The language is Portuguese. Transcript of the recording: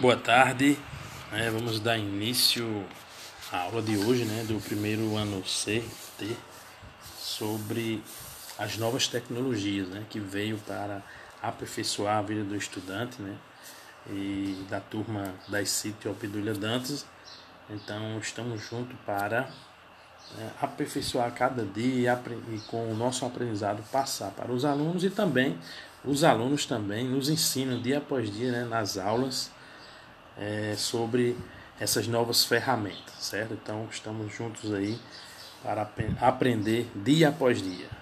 Boa tarde, é, vamos dar início à aula de hoje, né, do primeiro ano CT, sobre as novas tecnologias, né, que veio para aperfeiçoar a vida do estudante, né, e da turma da Sítio Alpedulha Dantas. Então, estamos juntos para né, aperfeiçoar cada dia e com o nosso aprendizado passar para os alunos e também os alunos também nos ensinam dia após dia né, nas aulas é, sobre essas novas ferramentas, certo? Então estamos juntos aí para aprender dia após dia.